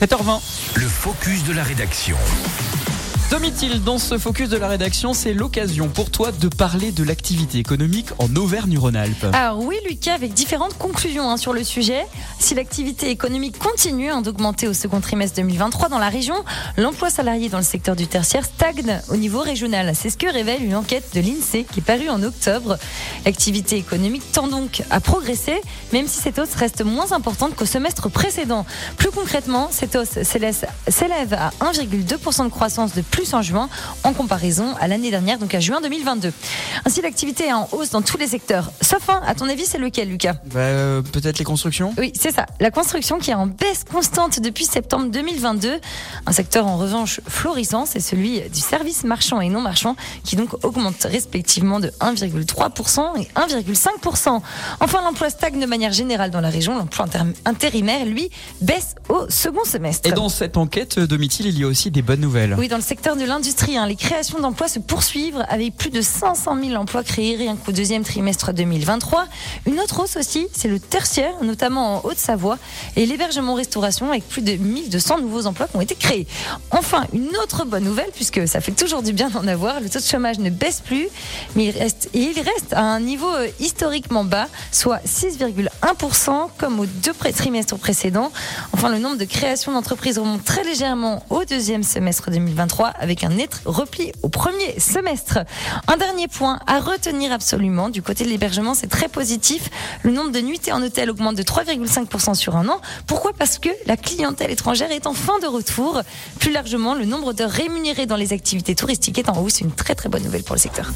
7h20. Le focus de la rédaction. Domitil, dans ce focus de la rédaction, c'est l'occasion pour toi de parler de l'activité économique en Auvergne-Rhône-Alpes. Alors oui, Lucas, avec différentes conclusions hein, sur le sujet. Si l'activité économique continue hein, d'augmenter au second trimestre 2023 dans la région, l'emploi salarié dans le secteur du tertiaire stagne au niveau régional. C'est ce que révèle une enquête de l'INSEE qui est parue en octobre. L'activité économique tend donc à progresser, même si cette hausse reste moins importante qu'au semestre précédent. Plus concrètement, cette hausse s'élève à 1,2% de croissance de plus en juin en comparaison à l'année dernière, donc à juin 2022. Ainsi, l'activité est en hausse dans tous les secteurs. Sauf un, à ton avis, c'est lequel, Lucas? Bah, euh, Peut-être les constructions Oui, c'est ça. La construction qui est en baisse constante depuis septembre 2022. Un secteur en revanche florissant, c'est celui du service marchand et non marchand qui donc augmente respectivement de 1,3% et 1,5%. Enfin, l'emploi stagne de manière générale dans la région. L'emploi intérimaire, lui, baisse au second semestre. Et dans cette enquête, Domitil, il y a aussi des bonnes nouvelles. Oui, dans le secteur de l'industrie, hein, les créations d'emplois se poursuivent avec plus de 500 000 emplois créés rien qu'au deuxième trimestre 2023. Une autre hausse aussi, c'est le tertiaire, notamment en Haute-Savoie, et l'hébergement-restauration avec plus de 1200 nouveaux emplois qui ont été créés. Enfin, une autre bonne nouvelle, puisque ça fait toujours du bien d'en avoir, le taux de chômage ne baisse plus, mais il reste, à un niveau euh, historiquement bas, soit 6,1% comme aux deux trimestres précédents. Enfin, le nombre de créations d'entreprises remonte très légèrement au deuxième semestre 2023 avec un net repli au premier semestre. Un dernier point à retenir absolument du côté de l'hébergement, c'est très positif. Le nombre de nuitées en hôtel augmente de 3,5% sur un an. Pourquoi? Parce que la clientèle étrangère est en fin de retour. Plus largement, le nombre de rémunérés dans les activités touristiques est en hausse. Une très très bonne nouvelle pour le secteur.